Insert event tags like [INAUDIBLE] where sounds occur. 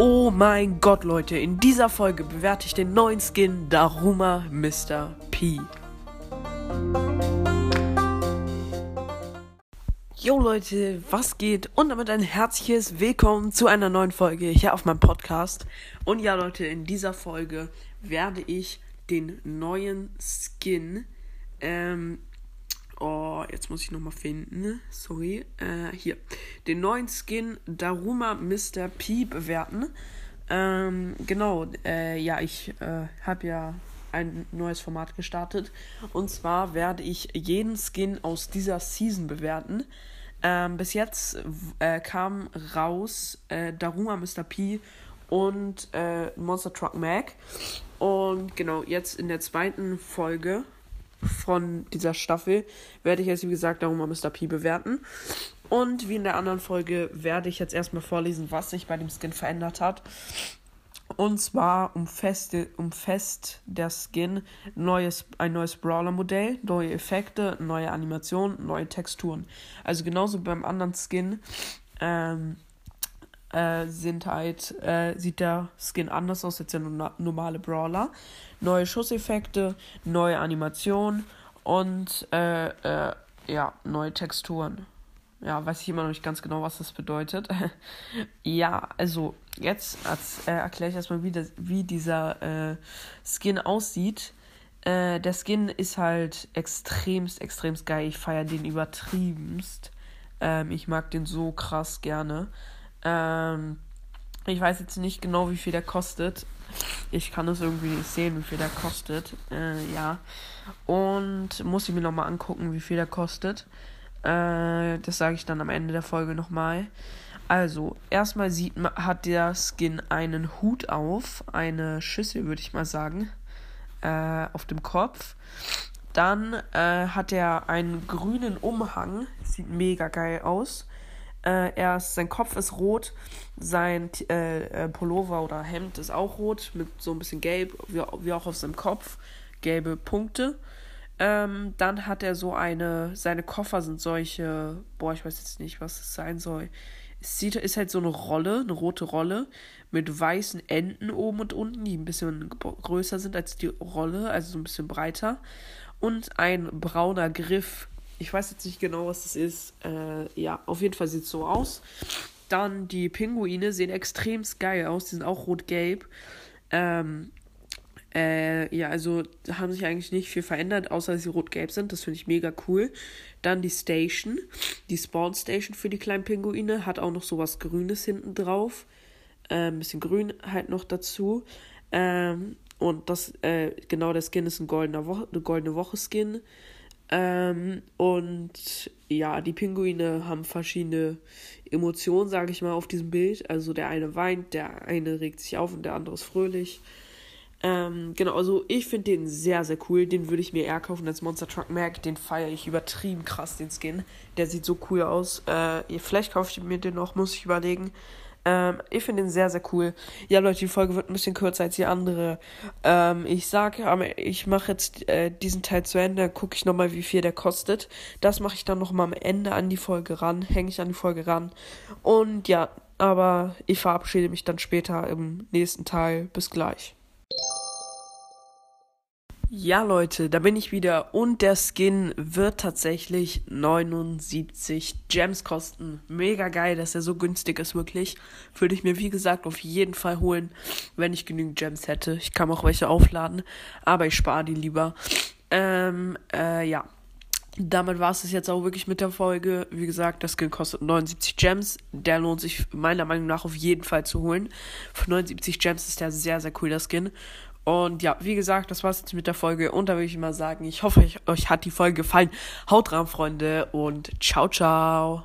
Oh mein Gott, Leute, in dieser Folge bewerte ich den neuen Skin Daruma Mr. P. Yo Leute, was geht? Und damit ein herzliches Willkommen zu einer neuen Folge hier auf meinem Podcast. Und ja Leute, in dieser Folge werde ich den neuen Skin ähm, Oh, jetzt muss ich nochmal finden. Sorry. Äh, hier. Den neuen Skin Daruma Mr. P bewerten. Ähm, genau. Äh, ja, ich äh, habe ja ein neues Format gestartet. Und zwar werde ich jeden Skin aus dieser Season bewerten. Ähm, bis jetzt äh, kam raus äh, Daruma Mr. P und äh, Monster Truck Mac. Und genau, jetzt in der zweiten Folge von dieser Staffel werde ich jetzt, wie gesagt, darum mal Mr. P bewerten. Und wie in der anderen Folge werde ich jetzt erstmal vorlesen, was sich bei dem Skin verändert hat. Und zwar umfasst, umfasst der Skin neues, ein neues Brawler-Modell, neue Effekte, neue Animationen, neue Texturen. Also genauso beim anderen Skin ähm, äh, sind halt, äh, sieht der Skin anders aus als der normale Brawler. Neue Schusseffekte, neue Animationen und äh, äh, ja, neue Texturen. Ja, weiß ich immer noch nicht ganz genau, was das bedeutet. [LAUGHS] ja, also jetzt äh, erkläre ich erstmal, wie, wie dieser äh, Skin aussieht. Der Skin ist halt extremst, extremst geil. Ich feiere den übertriebenst. Ähm, ich mag den so krass gerne. Ähm, ich weiß jetzt nicht genau, wie viel der kostet. Ich kann es irgendwie nicht sehen, wie viel der kostet. Äh, ja. Und muss ich mir nochmal angucken, wie viel der kostet. Äh, das sage ich dann am Ende der Folge nochmal. Also, erstmal sieht man, hat der Skin einen Hut auf, eine Schüssel, würde ich mal sagen, äh, auf dem Kopf. Dann äh, hat er einen grünen Umhang, sieht mega geil aus. Äh, er ist, sein Kopf ist rot, sein äh, äh, Pullover oder Hemd ist auch rot, mit so ein bisschen gelb, wie, wie auch auf seinem Kopf, gelbe Punkte. Ähm, dann hat er so eine, seine Koffer sind solche, boah, ich weiß jetzt nicht, was es sein soll. Es sieht, ist halt so eine Rolle, eine rote Rolle mit weißen Enden oben und unten, die ein bisschen größer sind als die Rolle, also so ein bisschen breiter. Und ein brauner Griff ich weiß jetzt nicht genau, was das ist. Äh, ja, auf jeden Fall sieht es so aus. Dann die Pinguine sehen extrem geil aus. Die sind auch rot-gelb. Ähm, äh, ja, also haben sich eigentlich nicht viel verändert, außer dass sie rot-gelb sind. Das finde ich mega cool. Dann die Station, die Spawn Station für die kleinen Pinguine, hat auch noch so was Grünes hinten drauf. Äh, ein bisschen Grün halt noch dazu. Ähm, und das, äh, genau, der Skin ist ein goldener Wo eine goldene Woche-Skin. Ähm, und ja, die Pinguine haben verschiedene Emotionen, sage ich mal, auf diesem Bild. Also der eine weint, der eine regt sich auf und der andere ist fröhlich. Ähm, genau, also ich finde den sehr, sehr cool. Den würde ich mir eher kaufen als Monster Truck Mac. Den feiere ich übertrieben krass, den Skin. Der sieht so cool aus. Äh, vielleicht kaufe ich mir den noch, muss ich überlegen. Ähm, ich finde ihn sehr, sehr cool. Ja, Leute, die Folge wird ein bisschen kürzer als die andere. Ähm, ich sage, ich mache jetzt äh, diesen Teil zu Ende, gucke ich nochmal, wie viel der kostet. Das mache ich dann nochmal am Ende an die Folge ran, hänge ich an die Folge ran. Und ja, aber ich verabschiede mich dann später im nächsten Teil. Bis gleich. Ja, Leute, da bin ich wieder und der Skin wird tatsächlich 79 Gems kosten. Mega geil, dass er so günstig ist, wirklich. Würde ich mir, wie gesagt, auf jeden Fall holen, wenn ich genügend Gems hätte. Ich kann auch welche aufladen, aber ich spare die lieber. Ähm, äh, ja. Damit war es jetzt auch wirklich mit der Folge. Wie gesagt, das Skin kostet 79 Gems. Der lohnt sich meiner Meinung nach auf jeden Fall zu holen. Für 79 Gems ist der sehr, sehr cool, der Skin. Und ja, wie gesagt, das war's jetzt mit der Folge. Und da würde ich mal sagen, ich hoffe, euch, hat die Folge gefallen. Haut rein, Freunde, und ciao, ciao.